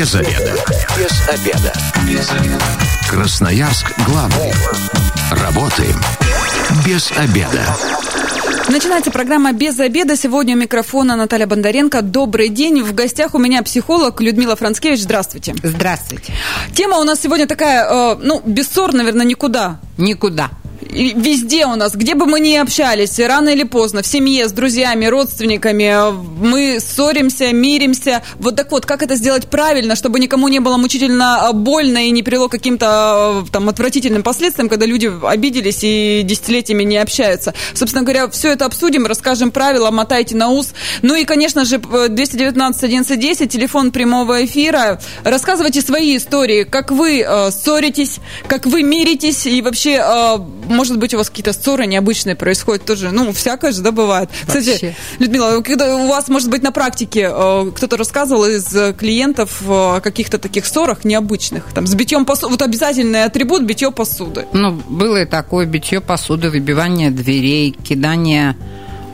Без обеда. Без обеда. Без обеда. Красноярск главный. Работаем без обеда. Начинается программа «Без обеда». Сегодня у микрофона Наталья Бондаренко. Добрый день. В гостях у меня психолог Людмила Францкевич. Здравствуйте. Здравствуйте. Тема у нас сегодня такая, э, ну, без ссор, наверное, никуда. Никуда везде у нас, где бы мы ни общались, рано или поздно, в семье, с друзьями, родственниками, мы ссоримся, миримся. Вот так вот, как это сделать правильно, чтобы никому не было мучительно больно и не привело к каким-то там отвратительным последствиям, когда люди обиделись и десятилетиями не общаются. Собственно говоря, все это обсудим, расскажем правила, мотайте на ус. Ну и, конечно же, 219 1110, телефон прямого эфира. Рассказывайте свои истории, как вы э, ссоритесь, как вы миритесь и вообще э, может быть, у вас какие-то ссоры необычные происходят тоже. Ну, всякое же, да, бывает. Вообще. Кстати, Людмила, когда у вас, может быть, на практике э, кто-то рассказывал из клиентов о каких-то таких ссорах необычных, там, с битьем посуды, вот обязательный атрибут битье посуды. Ну, было и такое битье посуды, выбивание дверей, кидание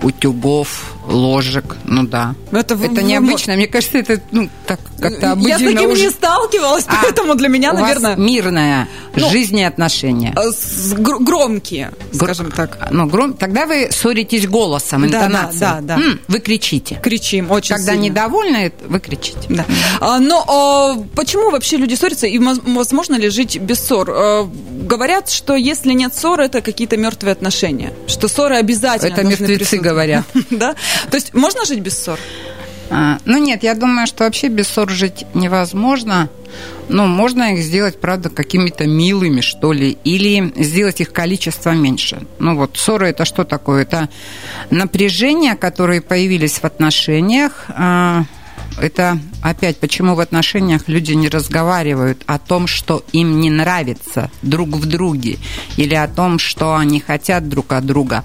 утюгов, ложек, ну да. Это, это необычно, мне кажется, это ну, так как-то обыденно. Я с таким уже... не сталкивалась, а, поэтому для меня, у наверное... Вас мирная ну, жизнь и отношения. Э, гр- громкие, скажем так. Ну, гром... Тогда вы ссоритесь голосом, интонацией. Да, да, да. М, вы кричите. Кричим, очень Когда сильно. недовольны, вы кричите. Да. А, но а, почему вообще люди ссорятся, и возможно ли жить без ссор? А, говорят, что если нет ссор, это какие-то мертвые отношения, что ссоры обязательно Это мертвецы говорят. да? То есть можно жить без ссор? А, ну нет, я думаю, что вообще без ссор жить невозможно. Ну, можно их сделать, правда, какими-то милыми, что ли, или сделать их количество меньше. Ну вот, ссоры это что такое? Это напряжения, которые появились в отношениях, а, это опять почему в отношениях люди не разговаривают о том, что им не нравится друг в друге, или о том, что они хотят друг от друга.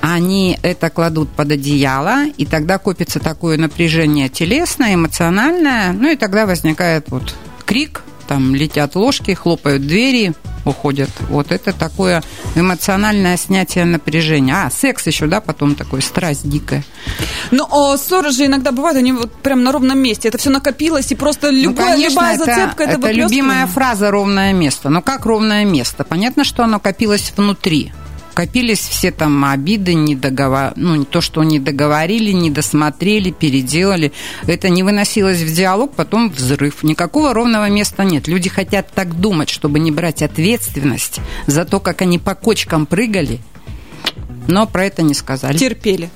Они это кладут под одеяло, и тогда копится такое напряжение телесное, эмоциональное, ну и тогда возникает вот крик, там летят ложки, хлопают двери, уходят. Вот это такое эмоциональное снятие напряжения. А, секс еще, да, потом такой страсть дикая. Ну, а ссоры же иногда бывают, они вот прям на ровном месте. Это все накопилось, и просто любая, ну, конечно, любая зацепка это, это, это любимая фраза «ровное место». Но как ровное место? Понятно, что оно копилось внутри копились все там обиды, недоговор... ну, то, что не договорили, не досмотрели, переделали. Это не выносилось в диалог, потом взрыв. Никакого ровного места нет. Люди хотят так думать, чтобы не брать ответственность за то, как они по кочкам прыгали, но про это не сказали. Терпели.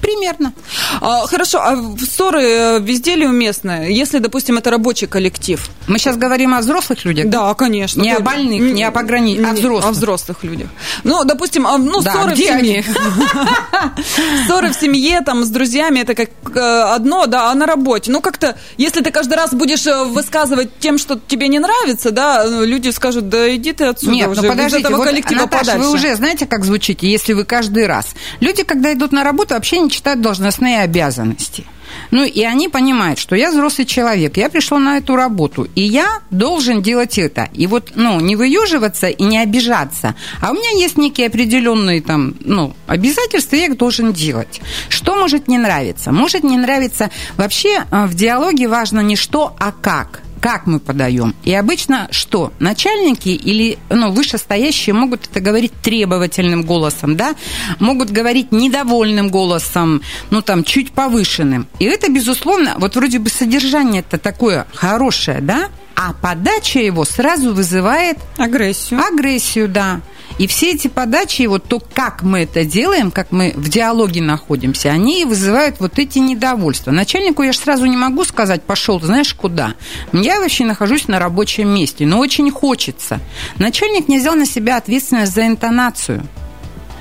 Примерно. А, хорошо, а ссоры э, везде ли уместны? Если, допустим, это рабочий коллектив? Мы сейчас говорим о взрослых людях? Да, конечно. Не о больных, не о пограничных, а взрослых. О взрослых людях. Ну, допустим, а, ну, да, ссоры в семье. Ссоры в семье, там, с друзьями, это как э, одно, да, а на работе. Ну, как-то, если ты каждый раз будешь э, высказывать тем, что тебе не нравится, да, люди скажут, да иди ты отсюда Нет, уже, ну, подождите, этого вот, коллектива Наташа, подальше. вы уже знаете, как звучите, если вы каждый раз. Люди, когда идут на работу, вообще не читают должностные обязанности. Ну, и они понимают, что я взрослый человек, я пришел на эту работу, и я должен делать это. И вот, ну, не выюживаться и не обижаться, а у меня есть некие определенные там, ну, обязательства, я их должен делать. Что может не нравиться? Может не нравиться... Вообще э, в диалоге важно не что, а как как мы подаем. И обычно что? Начальники или ну, вышестоящие могут это говорить требовательным голосом, да? Могут говорить недовольным голосом, ну там чуть повышенным. И это, безусловно, вот вроде бы содержание это такое хорошее, да? А подача его сразу вызывает... Агрессию. Агрессию, да. И все эти подачи, вот то, как мы это делаем, как мы в диалоге находимся, они вызывают вот эти недовольства. Начальнику я же сразу не могу сказать, пошел, знаешь, куда. Я вообще нахожусь на рабочем месте, но очень хочется. Начальник не взял на себя ответственность за интонацию.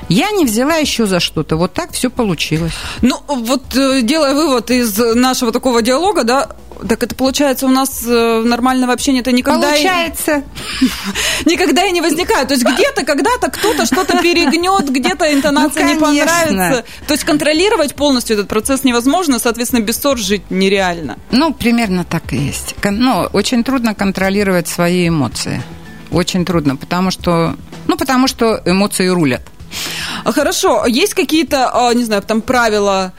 Я не взяла еще за что-то. Вот так все получилось. Ну, вот э, делая вывод из нашего такого диалога, да, так это получается у нас э, нормального общения это никогда получается и, никогда и не возникает. То есть где-то когда-то кто-то что-то перегнет, где-то интонация ну, не понравится. То есть контролировать полностью этот процесс невозможно, соответственно, без ссор жить нереально. Ну, примерно так и есть. Но очень трудно контролировать свои эмоции. Очень трудно, потому что, ну, потому что эмоции рулят. А хорошо, есть какие-то, а, не знаю, там правила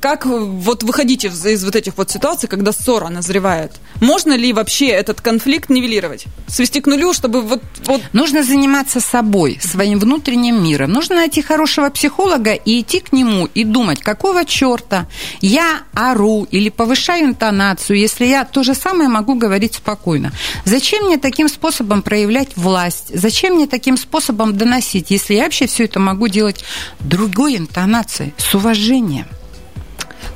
как вот выходить из, из вот этих вот ситуаций, когда ссора назревает? Можно ли вообще этот конфликт нивелировать? Свести к нулю, чтобы вот... вот... Нужно заниматься собой, своим внутренним миром. Нужно найти хорошего психолога и идти к нему и думать, какого черта я ору или повышаю интонацию, если я то же самое могу говорить спокойно. Зачем мне таким способом проявлять власть? Зачем мне таким способом доносить, если я вообще все это могу делать другой интонацией, с уважением?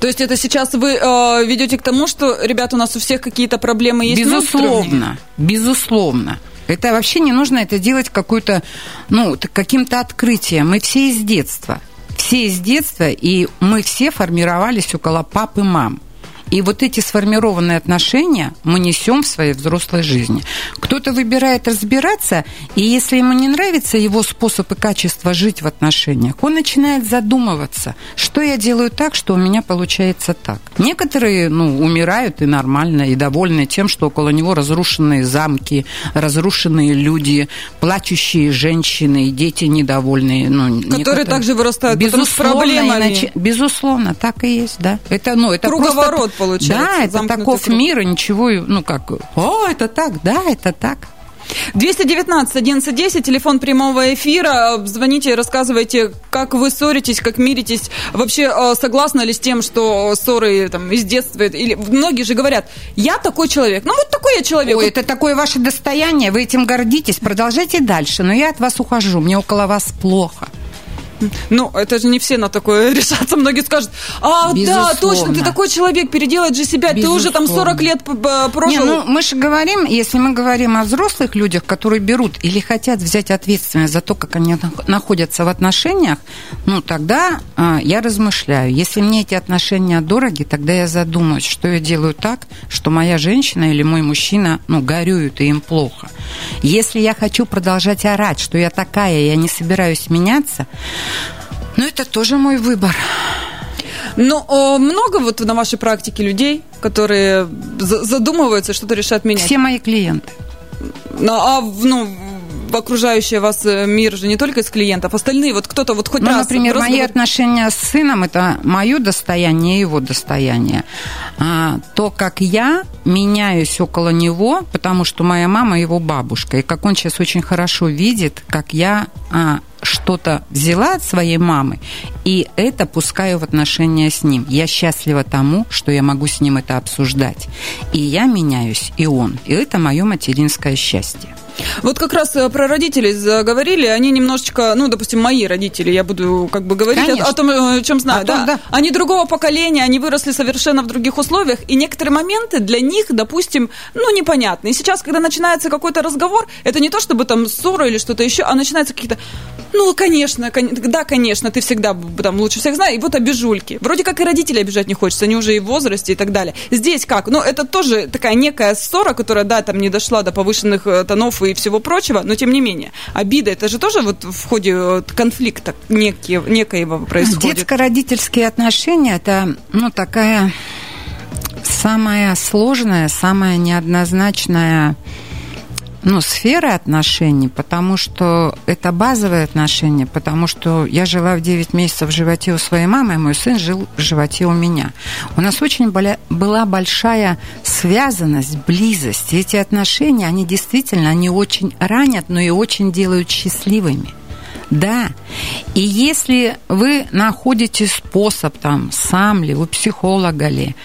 То есть это сейчас вы э, ведете к тому, что, ребята, у нас у всех какие-то проблемы есть? Безусловно, безусловно. Это вообще не нужно это делать какой-то, ну, каким-то открытием. Мы все из детства. Все из детства, и мы все формировались около пап и мам. И вот эти сформированные отношения мы несем в своей взрослой жизни. Кто-то выбирает разбираться, и если ему не нравится его способ и качество жить в отношениях, он начинает задумываться, что я делаю так, что у меня получается так. Некоторые, ну, умирают и нормально, и довольны тем, что около него разрушенные замки, разрушенные люди, плачущие женщины, дети недовольные. Ну, Которые некоторые... также вырастают безусловно, проблемами. Иначе... Безусловно, так и есть, да. Это, ну, это Круговорот получается. Да, это таков круг. мир, и ничего, ну как, о, это так, да, это так. 219 1110, телефон прямого эфира. Звоните, рассказывайте, как вы ссоритесь, как миритесь. Вообще, э, согласны ли с тем, что ссоры там, из детства? Или многие же говорят, я такой человек. Ну, вот такой я человек. Ой, это такое ваше достояние, вы этим гордитесь. Продолжайте дальше, но я от вас ухожу, мне около вас плохо. Ну, это же не все на такое решатся. Многие скажут, а, Безусловно. да, точно, ты такой человек, переделать же себя, Безусловно. ты уже там 40 лет прожил. Не, ну, мы же говорим, если мы говорим о взрослых людях, которые берут или хотят взять ответственность за то, как они находятся в отношениях, ну, тогда а, я размышляю. Если мне эти отношения дороги, тогда я задумаюсь, что я делаю так, что моя женщина или мой мужчина, ну, горюют, и им плохо. Если я хочу продолжать орать, что я такая, я не собираюсь меняться, ну, это тоже мой выбор. Ну, много вот на вашей практике людей, которые задумываются, что-то решат менять? Все мои клиенты. Ну, а ну, в окружающий вас э, мир же не только из клиентов, остальные, вот кто-то вот хоть ну, раз... например, взрослый... мои отношения с сыном – это мое достояние и его достояние. А, то, как я меняюсь около него, потому что моя мама его бабушка, и как он сейчас очень хорошо видит, как я а, что-то взяла от своей мамы, и это пускаю в отношения с ним. Я счастлива тому, что я могу с ним это обсуждать. И я меняюсь, и он. И это мое материнское счастье. Вот как раз э, про родителей заговорили, они немножечко, ну, допустим, мои родители, я буду как бы говорить о, о том, э, о чем знаю, о том, да. Они другого поколения, они выросли совершенно в других условиях, и некоторые моменты для них, допустим, ну, непонятны. И сейчас, когда начинается какой-то разговор, это не то, чтобы там ссора или что-то еще, а начинаются какие-то, ну, конечно, да, конечно, ты всегда там лучше всех знаешь, и вот обижульки. Вроде как и родители обижать не хочется, они уже и в возрасте и так далее. Здесь как? Ну, это тоже такая некая ссора, которая, да, там не дошла до повышенных э, тонов и всего прочего, но тем не менее, обида, это же тоже вот в ходе конфликта некие, некоего происходит. Детско-родительские отношения, это, ну, такая самая сложная, самая неоднозначная ну, сферы отношений, потому что это базовые отношения, потому что я жила в 9 месяцев в животе у своей мамы, а мой сын жил в животе у меня. У нас очень была большая связанность, близость. И эти отношения, они действительно, они очень ранят, но и очень делают счастливыми. Да. И если вы находите способ, там, сам ли, у психолога ли,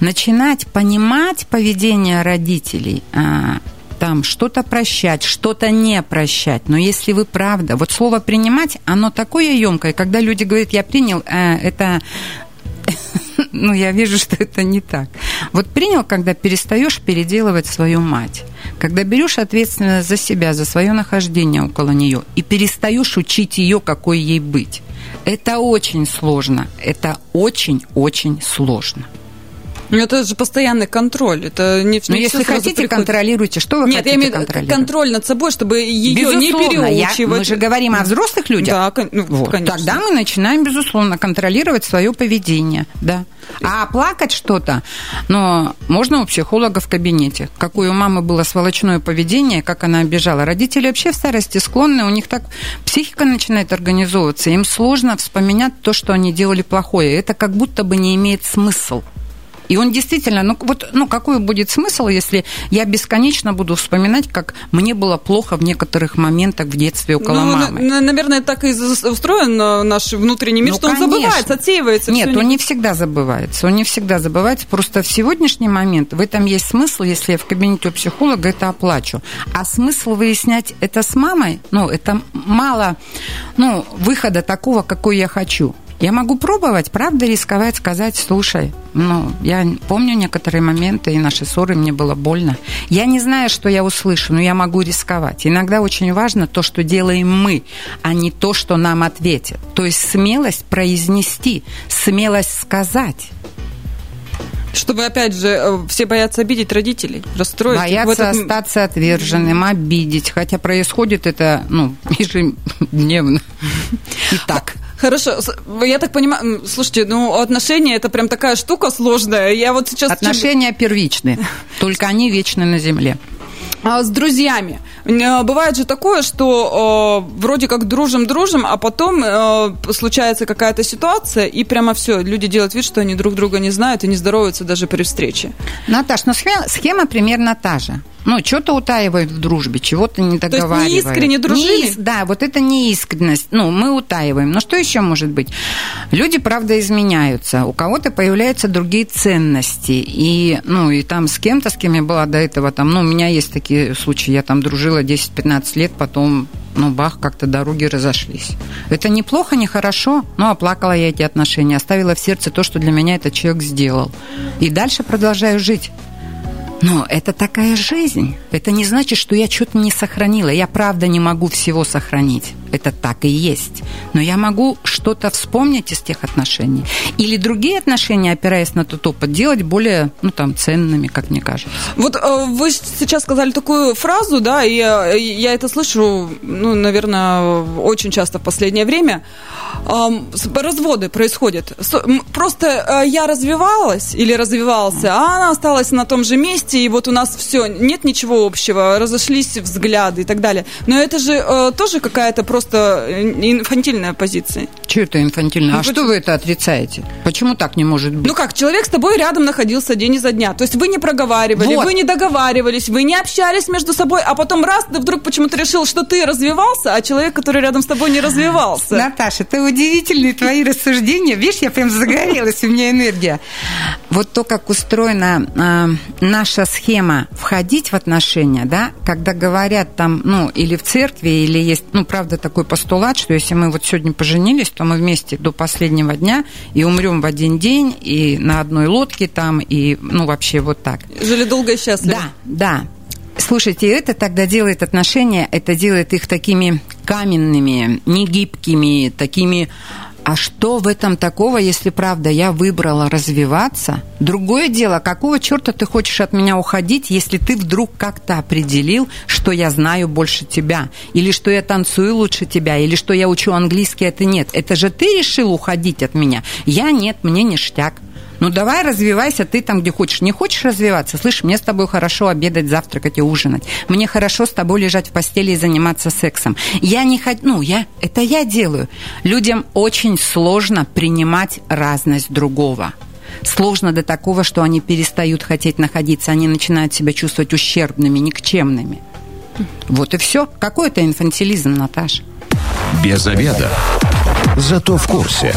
начинать понимать поведение родителей, а, там что-то прощать, что-то не прощать. Но если вы правда, вот слово принимать, оно такое емкое, когда люди говорят, я принял, э, это ну, я вижу, что это не так. Вот принял, когда перестаешь переделывать свою мать, когда берешь ответственность за себя, за свое нахождение около нее и перестаешь учить ее, какой ей быть. Это очень сложно. Это очень-очень сложно. Ну, это же постоянный контроль. Это не, Но если хотите, приходит. контролируйте. Что вы Нет, хотите я имею контроль над собой, чтобы ее не переучивать. Я, мы же говорим о взрослых людях. Да, ну, вот. конечно. Тогда мы начинаем, безусловно, контролировать свое поведение. Да. А плакать что-то, но можно у психолога в кабинете. Какое у мамы было сволочное поведение, как она обижала. Родители вообще в старости склонны, у них так психика начинает организовываться, им сложно вспоминать то, что они делали плохое. Это как будто бы не имеет смысл. И он действительно, ну вот, ну какой будет смысл, если я бесконечно буду вспоминать, как мне было плохо в некоторых моментах в детстве около ну, мамы. На, наверное, так и устроен э, наш внутренний мир, ну, что конечно. он забывается, отсеивается. Нет, он не... не всегда забывается, он не всегда забывается. Просто в сегодняшний момент в этом есть смысл, если я в кабинете у психолога это оплачу. А смысл выяснять это с мамой, ну это мало, ну выхода такого, какой я хочу. Я могу пробовать, правда, рисковать, сказать, слушай, ну, я помню некоторые моменты, и наши ссоры, мне было больно. Я не знаю, что я услышу, но я могу рисковать. Иногда очень важно то, что делаем мы, а не то, что нам ответят. То есть смелость произнести, смелость сказать. Чтобы, опять же, э, все боятся обидеть родителей, расстроить. Боятся этот... остаться отверженным, обидеть. Хотя происходит это, ну, ежедневно. Итак. Хорошо, я так понимаю, слушайте, ну отношения это прям такая штука сложная. Я вот сейчас отношения первичные, только они вечны на земле. А с друзьями. Э, бывает же такое, что э, вроде как дружим-дружим, а потом э, случается какая-то ситуация, и прямо все, люди делают вид, что они друг друга не знают и не здороваются даже при встрече. Наташ, ну схема, схема примерно та же. Ну, что-то утаивают в дружбе, чего-то не договаривают. То есть не искренне дружили? Не, да, вот это неискренность. Ну, мы утаиваем. Но что еще может быть? Люди, правда, изменяются. У кого-то появляются другие ценности. И, ну, и там с кем-то, с кем я была до этого, там, ну, у меня есть такие случаи, я там дружила 10-15 лет, потом ну, бах, как-то дороги разошлись. Это неплохо, не хорошо, но оплакала я эти отношения, оставила в сердце то, что для меня этот человек сделал. И дальше продолжаю жить. Но это такая жизнь. Это не значит, что я что-то не сохранила. Я правда не могу всего сохранить. Это так и есть. Но я могу что-то вспомнить из тех отношений. Или другие отношения, опираясь на тот опыт, делать более, ну, там, ценными, как мне кажется. Вот э, вы сейчас сказали такую фразу, да, и я, это слышу, ну, наверное, очень часто в последнее время. Разводы происходят. Просто э, я развивалась или развивался, а она осталась на том же месте, и вот у нас все, нет ничего общего, разошлись взгляды и так далее. Но это же э, тоже какая-то просто просто э, инфантильная позиция. Что это инфантильная? Ну, а что вы это отрицаете? Почему так не может быть? Ну как, человек с тобой рядом находился день изо дня. То есть вы не проговаривали, вот. вы не договаривались, вы не общались между собой, а потом раз, ты вдруг почему-то решил, что ты развивался, а человек, который рядом с тобой, не развивался. Наташа, это удивительные твои рассуждения. Видишь, я прям загорелась, у меня энергия. Вот то, как устроена э, наша схема входить в отношения, да, когда говорят там, ну, или в церкви, или есть, ну, правда, такой постулат, что если мы вот сегодня поженились, то мы вместе до последнего дня и умрем в один день, и на одной лодке там, и, ну, вообще вот так. Жили долго и счастливо. Да, да. Слушайте, это тогда делает отношения, это делает их такими каменными, негибкими, такими а что в этом такого, если правда я выбрала развиваться? Другое дело, какого черта ты хочешь от меня уходить, если ты вдруг как-то определил, что я знаю больше тебя, или что я танцую лучше тебя, или что я учу английский, это нет. Это же ты решил уходить от меня. Я нет, мне ништяк. Ну давай развивайся ты там, где хочешь. Не хочешь развиваться? Слышь, мне с тобой хорошо обедать, завтракать и ужинать. Мне хорошо с тобой лежать в постели и заниматься сексом. Я не хочу, ну, я, это я делаю. Людям очень сложно принимать разность другого сложно до такого, что они перестают хотеть находиться, они начинают себя чувствовать ущербными, никчемными. Вот и все. Какой это инфантилизм, Наташа? Без обеда. Зато в курсе.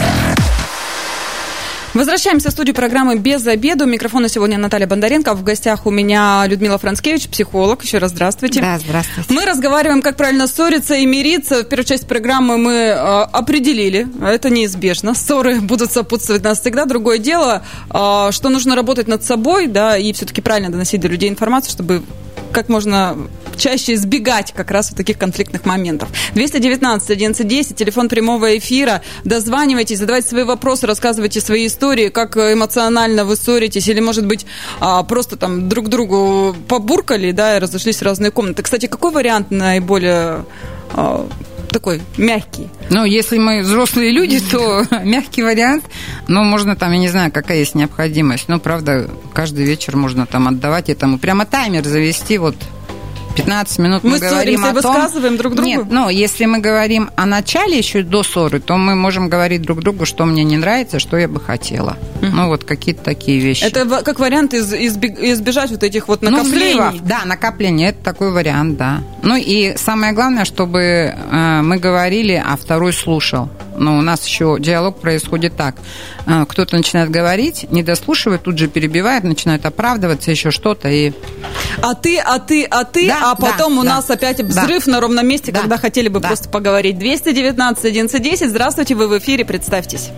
Возвращаемся в студию программы «Без обеда». У микрофона сегодня Наталья Бондаренко. В гостях у меня Людмила Францкевич, психолог. Еще раз здравствуйте. Да, здравствуйте. Мы разговариваем, как правильно ссориться и мириться. В первую часть программы мы э, определили, это неизбежно. Ссоры будут сопутствовать нас всегда. Другое дело, э, что нужно работать над собой, да, и все-таки правильно доносить до людей информацию, чтобы как можно чаще избегать как раз вот таких конфликтных моментов. 219 1110, телефон прямого эфира. Дозванивайтесь, задавайте свои вопросы, рассказывайте свои истории, как эмоционально вы ссоритесь, или, может быть, а, просто там друг другу побуркали, да, и разошлись в разные комнаты. Кстати, какой вариант наиболее а, такой мягкий. Ну, если мы взрослые люди, то мягкий вариант. Но можно там, я не знаю, какая есть необходимость. Но, правда, каждый вечер можно там отдавать этому. Прямо таймер завести, вот 15 минут мы, мы говорим о том... высказываем друг другу? Нет, ну, если мы говорим о начале еще до ссоры, то мы можем говорить друг другу, что мне не нравится, что я бы хотела. Угу. Ну, вот какие-то такие вещи. Это как вариант из, избежать вот этих вот ну, накоплений? Ну. Да, накопление, это такой вариант, да. Ну, и самое главное, чтобы э, мы говорили, а второй слушал. Но у нас еще диалог происходит так. Э, кто-то начинает говорить, не дослушивает, тут же перебивает, начинает оправдываться, еще что-то. И... А ты, а ты, а ты, да, а потом да, у да, нас опять взрыв да. на ровном месте, да, когда хотели бы да. просто поговорить. 219 1110, здравствуйте, вы в эфире, представьтесь.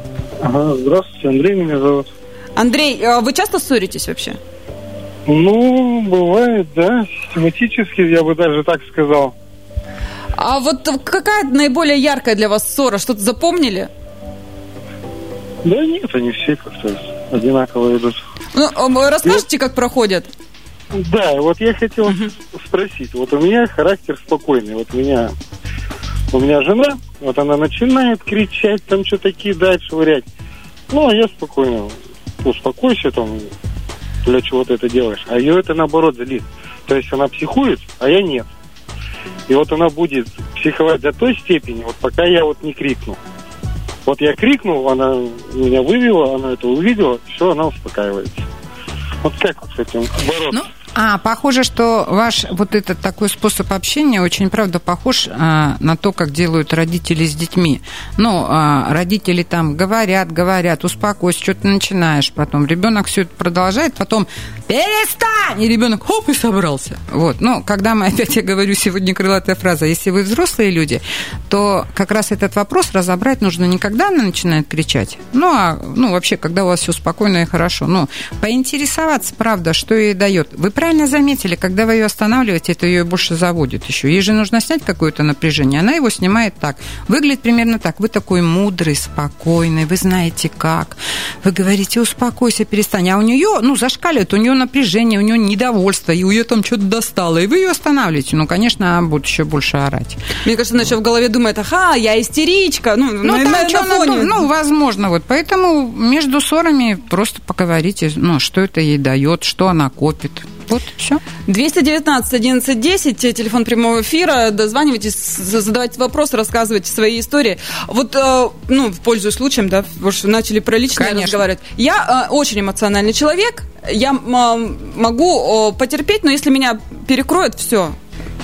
Ага, здравствуйте, Андрей меня зовут. Андрей, а вы часто ссоритесь вообще? Ну, бывает, да, систематически, я бы даже так сказал. А вот какая наиболее яркая для вас ссора? Что-то запомнили? Да нет, они все как-то одинаково идут. Ну, а расскажите, как проходят? Да, вот я хотел uh-huh. спросить. Вот у меня характер спокойный. Вот у меня, у меня жена, вот она начинает кричать, там что-то кидать, швырять. Ну, а я спокойно. Успокойся там, для чего ты это делаешь. А ее это наоборот злит. То есть она психует, а я нет. И вот она будет психовать до той степени, вот пока я вот не крикну. Вот я крикнул, она меня вывела, она это увидела, все, она успокаивается. Вот как вот с этим бороться? Ну, а, похоже, что ваш вот этот такой способ общения очень, правда, похож а, на то, как делают родители с детьми. Ну, а, родители там говорят, говорят, успокойся, что ты начинаешь потом. Ребенок все это продолжает, потом перестань! И ребенок хоп, и собрался. Вот. Ну, когда мы, опять я говорю, сегодня крылатая фраза, если вы взрослые люди, то как раз этот вопрос разобрать нужно не когда она начинает кричать, ну, а, ну, вообще, когда у вас все спокойно и хорошо. Ну, поинтересоваться, правда, что ей дает. Вы правильно заметили, когда вы ее останавливаете, это ее больше заводит еще. Ей же нужно снять какое-то напряжение. Она его снимает так. Выглядит примерно так. Вы такой мудрый, спокойный, вы знаете как. Вы говорите, успокойся, перестань. А у нее, ну, зашкаливает, у нее напряжение, у нее недовольство, и у нее там что-то достало. И вы ее останавливаете. Ну, конечно, она будет еще больше орать. Мне кажется, она еще в голове думает, ага, я истеричка. Ну, ну, на, там, на, на фоне. ну, возможно, вот. Поэтому между ссорами просто поговорите, ну, что это ей дает, что она копит. Вот, все. 219 11 10, телефон прямого эфира. Дозванивайтесь, задавайте вопросы, рассказывайте свои истории. Вот, э, ну, пользуясь случаем, да, потому что начали про личное Конечно. разговаривать. Я э, очень эмоциональный человек. Я могу потерпеть, но если меня перекроет, все,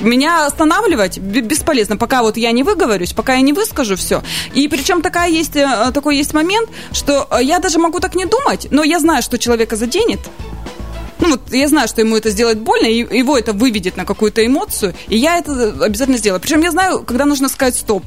меня останавливать бесполезно, пока вот я не выговорюсь, пока я не выскажу все. И причем такая есть, э, такой есть момент, что я даже могу так не думать, но я знаю, что человека заденет, ну вот я знаю, что ему это сделать больно, и его это выведет на какую-то эмоцию, и я это обязательно сделаю. Причем я знаю, когда нужно сказать стоп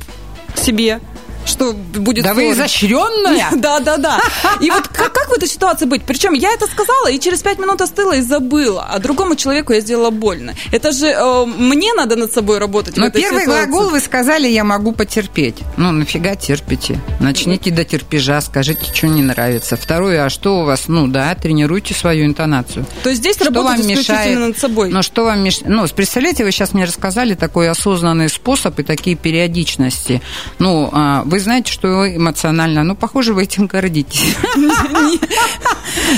себе, что будет... Да ссора. вы изощренная! Да, да, да. И вот как, как в этой ситуации быть? Причем я это сказала, и через пять минут остыла и забыла, а другому человеку я сделала больно. Это же э, мне надо над собой работать Но первый ситуации. глагол вы сказали, я могу потерпеть. Ну, нафига терпите? Начните до терпежа, скажите, что не нравится. Второе, а что у вас? Ну, да, тренируйте свою интонацию. То есть здесь что работать вам мешает? над собой? Но что вам мешает? Ну, представляете, вы сейчас мне рассказали такой осознанный способ и такие периодичности. Ну, а, вы знаете, что эмоционально, ну, похоже, вы этим гордитесь.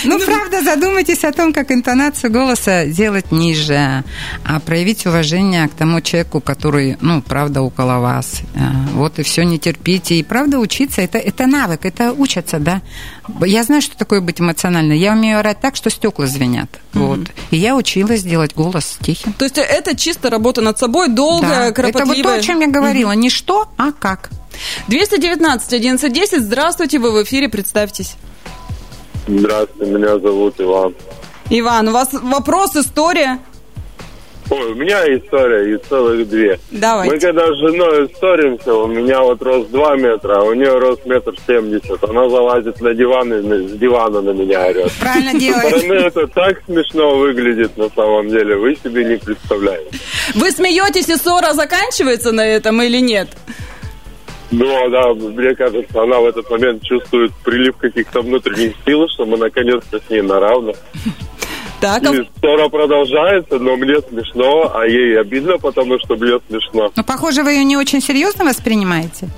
Ну, правда, задумайтесь о том, как интонацию голоса делать ниже, а проявить уважение к тому человеку, который, ну, правда, около вас. Э, вот и все, не терпите. И правда, учиться, это, это навык, это учатся, да. Я знаю, что такое быть эмоциональной. Я умею орать так, что стекла звенят. Вот. И я училась делать голос тихим. То есть это чисто работа над собой, долгая, да. кропотливая. Это вот то, о чем я говорила. Не что, а как. 219 1110. Здравствуйте, вы в эфире, представьтесь. Здравствуйте, меня зовут Иван. Иван, у вас вопрос, история? Ой, у меня история, и целых две. Давай. Мы когда с женой ссоримся, у меня вот рост 2 метра, а у нее рост метр семьдесят. Она залазит на диван и с дивана на меня орет. Правильно делает. стороны это так смешно выглядит на самом деле, вы себе не представляете. Вы смеетесь, и ссора заканчивается на этом или нет? Ну, да, мне кажется, она в этот момент чувствует прилив каких-то внутренних сил, что мы наконец-то с ней на равных. Так, а И ссора продолжается, но мне смешно, а ей обидно, потому что мне смешно. Но, похоже, вы ее не очень серьезно воспринимаете.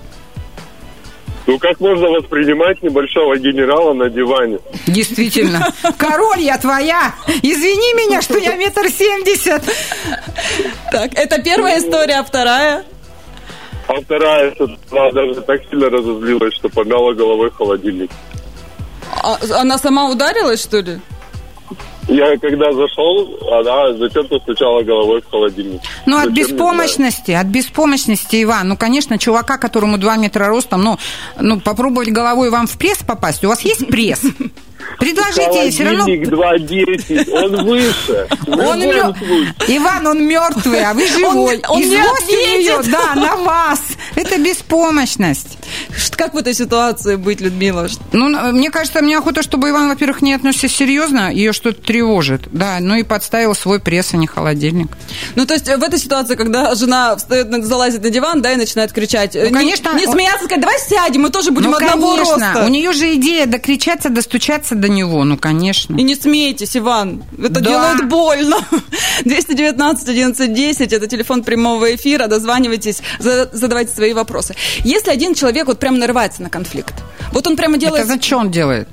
Ну, как можно воспринимать небольшого генерала на диване? Действительно. Король я твоя. Извини меня, что я метр семьдесят. так, это первая история, а вторая? А вторая, что она даже так сильно разозлилась, что помяла головой холодильник. А- она сама ударилась, что ли? Я когда зашел, она зачем-то стучала головой в холодильник. Ну, от Зачем, беспомощности, от беспомощности, Иван. Ну, конечно, чувака, которому 2 метра ростом, ну, ну, попробовать головой вам в пресс попасть. У вас есть пресс? Предложите ей все равно... Холодильник 2.10, он выше. Он мер-. Иван, он мертвый, а вы живой. он И не ответит. да, на вас. Это беспомощность. Как в этой ситуации быть, Людмила? Ну, мне кажется, мне охота, чтобы Иван, во-первых, не относился серьезно, ее что-то тревожит. Да, ну и подставил свой пресс, а не холодильник. Ну, то есть э, в этой ситуации, когда жена встает, залазит на диван, да, и начинает кричать. э, Ну, не- конечно, Не, он- смеяться, сказать, давай сядем, мы тоже будем ну, одного конечно, роста. у нее же идея докричаться, достучаться до него, ну, конечно. И не смейтесь, Иван. Это Да. делает больно. 219 11 10 это телефон прямого эфира. Дозванивайтесь, за- задавайте свои вопросы. Если один человек вот прям нарывается на конфликт, вот он прямо делает... Это за что он делает?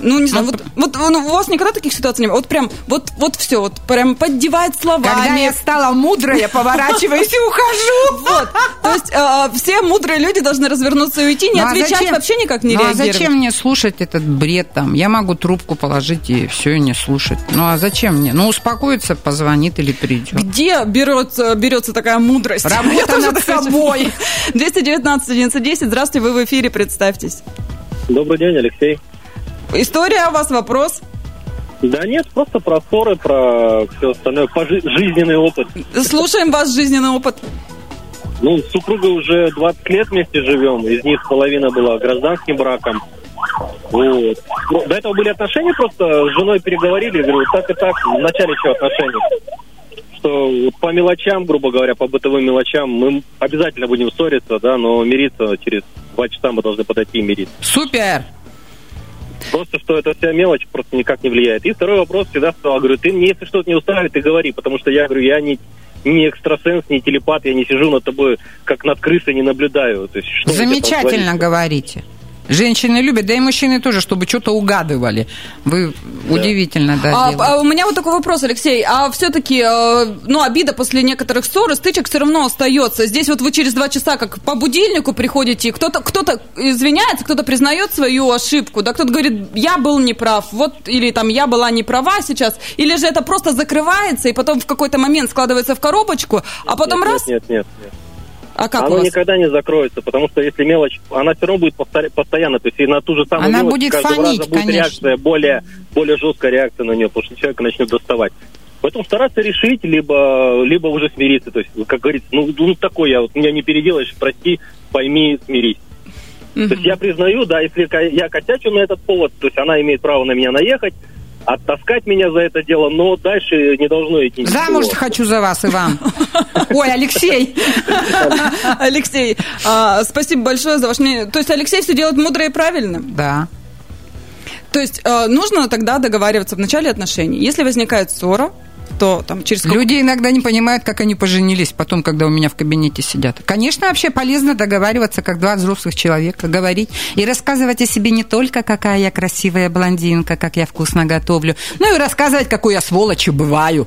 Ну, не знаю, вот, вот ну, у вас никогда таких ситуаций не было? Вот прям, вот, вот все, вот прям поддевает словами. Когда я стала мудрая, поворачиваюсь и ухожу. Вот. То есть э, все мудрые люди должны развернуться и уйти, не Ну, а отвечать, вообще никак не ну, реагировать. а зачем мне слушать этот бред там? Я могу трубку положить и все, и не слушать. Ну, а зачем мне? Ну, успокоится, позвонит или придет. Где берется, берется такая мудрость? Работа над собой. 219 11 Здравствуйте, вы в эфире, представьтесь. Добрый день, Алексей. История у вас, вопрос? Да нет, просто про ссоры, про все остальное, жи- жизненный опыт. Слушаем ваш жизненный опыт. Ну, с супругой уже 20 лет вместе живем, из них половина была гражданским браком. Вот. Ну, До этого были отношения, просто с женой переговорили, говорю, так и так, в начале еще отношений. Что вот по мелочам, грубо говоря, по бытовым мелочам, мы обязательно будем ссориться, да, но мириться через два часа мы должны подойти и мириться. Супер! Просто, что эта вся мелочь просто никак не влияет. И второй вопрос всегда сказал, говорю, ты мне, если что-то не устраивает, ты говори, потому что я говорю, я не, не экстрасенс, не телепат, я не сижу над тобой, как над крысой, не наблюдаю. То есть, что Замечательно говорите. Женщины любят, да и мужчины тоже, чтобы что-то угадывали. Вы удивительно, да, А, делаете. а у меня вот такой вопрос, Алексей. А все-таки, ну, обида после некоторых ссор и стычек все равно остается. Здесь вот вы через два часа как по будильнику приходите, кто-то кто извиняется, кто-то признает свою ошибку, да, кто-то говорит, я был неправ, вот, или там, я была не права сейчас, или же это просто закрывается и потом в какой-то момент складывается в коробочку, а потом нет, раз... Нет, нет, нет. А как у Оно вас? никогда не закроется, потому что если мелочь, она все равно будет повторя- постоянно, то есть и на ту же самую Она мелочь будет фонить, раза будет конечно. реакция, более, более жесткая реакция на нее, потому что человек начнет доставать. Поэтому стараться решить, либо, либо уже смириться. То есть, как говорится, ну, ну такой я, вот меня не переделаешь, прости, пойми, смирись. То есть я признаю, да, если я косячу на этот повод, то есть она имеет право на меня наехать, оттаскать меня за это дело, но дальше не должно идти ничего. Замуж хочу за вас, Иван. Ой, Алексей. Алексей, а, спасибо большое за ваше мнение. То есть Алексей все делает мудро и правильно? Да. То есть э, нужно тогда договариваться в начале отношений. Если возникает ссора, то там через сколько- Люди иногда не понимают, как они поженились потом, когда у меня в кабинете сидят. Конечно, вообще полезно договариваться, как два взрослых человека, говорить и рассказывать о себе не только, какая я красивая блондинка, как я вкусно готовлю, но и рассказывать, какой я сволочью бываю.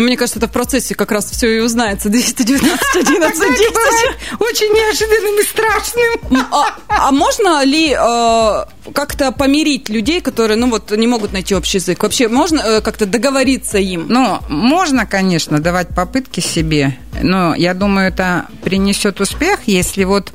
Ну, мне кажется, это в процессе как раз все и узнается. 219 11 Тогда это бывает очень неожиданным и страшным. А, а можно ли э, как-то помирить людей, которые, ну вот, не могут найти общий язык? Вообще можно э, как-то договориться им? Ну, можно, конечно, давать попытки себе, но я думаю, это принесет успех, если вот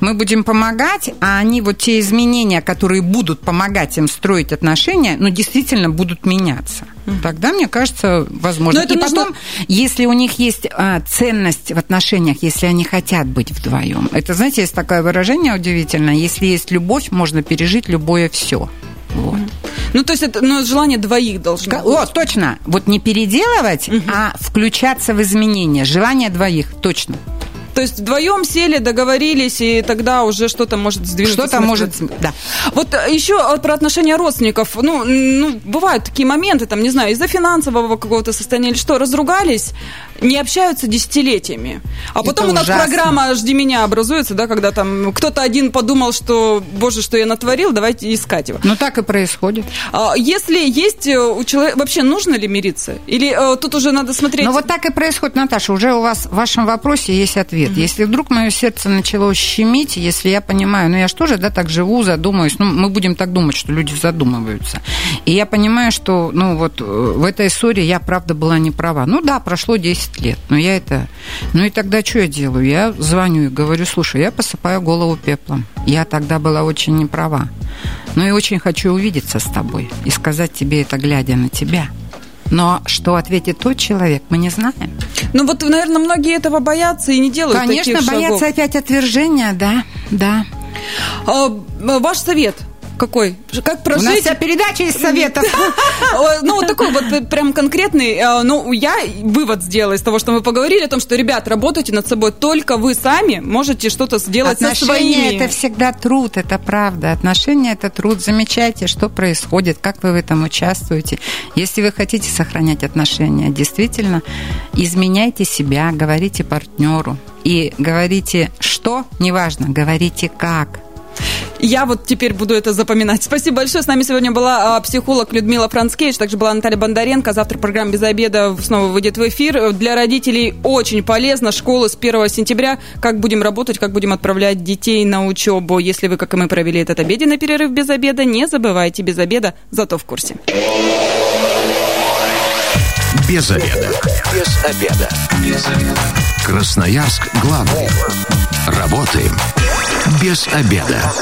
мы будем помогать, а они вот те изменения, которые будут помогать им строить отношения, ну, действительно будут меняться. Тогда, мне кажется, возможно. Но это И нужно- потом, если у них есть а, ценность в отношениях, если они хотят быть вдвоем. Это, знаете, есть такое выражение удивительное. Если есть любовь, можно пережить любое все. Вот. Ну, то есть это ну, желание двоих должно Ка- быть. О, точно. Вот не переделывать, а включаться в изменения. Желание двоих, точно. То есть вдвоем сели, договорились, и тогда уже что-то может сдвинуться. Что-то может... Да. Вот э, еще э, про отношения родственников. Ну, ну, бывают такие моменты, там, не знаю, из-за финансового какого-то состояния или что, разругались, не общаются десятилетиями. А потом Это у нас ужасно. программа «Жди меня» образуется, да, когда там кто-то один подумал, что, боже, что я натворил, давайте искать его. Ну, так и происходит. А Если есть э, у человека... Вообще нужно ли мириться? Или тут уже надо смотреть... Ну, вот так и происходит, Наташа. Уже у вас в вашем вопросе есть ответ. Если вдруг мое сердце начало щемить, если я понимаю, ну, я же тоже, да, так живу, задумаюсь, ну, мы будем так думать, что люди задумываются. И я понимаю, что, ну, вот э, в этой ссоре я, правда, была не права. Ну, да, прошло 10 лет, но я это... Ну, и тогда что я делаю? Я звоню и говорю, слушай, я посыпаю голову пеплом. Я тогда была очень не права. Ну, и очень хочу увидеться с тобой и сказать тебе это, глядя на тебя. Но что ответит тот человек, мы не знаем. Ну вот, наверное, многие этого боятся и не делают Конечно, таких боятся шагов. опять отвержения, да, да. А, ваш совет какой? Как У нас прожить? вся передача из советов. Ну, вот такой вот э, прям конкретный. э, Ну, я вывод сделала из того, что мы поговорили о том, что, ребят, работайте над собой. Только вы сами можете что-то сделать со Отношения своими. это всегда труд, это правда. Отношения это труд. Замечайте, что происходит, как вы в этом участвуете. Если вы хотите сохранять отношения, действительно, изменяйте себя, говорите партнеру. И говорите что, неважно, говорите как. Я вот теперь буду это запоминать. Спасибо большое. С нами сегодня была а, психолог Людмила Францкевич, также была Наталья Бондаренко. Завтра программа «Без обеда» снова выйдет в эфир. Для родителей очень полезно. Школа с 1 сентября. Как будем работать, как будем отправлять детей на учебу. Если вы, как и мы, провели этот обеденный перерыв без обеда, не забывайте без обеда, зато в курсе. Без обеда. Без обеда. Без обеда. Красноярск главный. Работаем без обеда.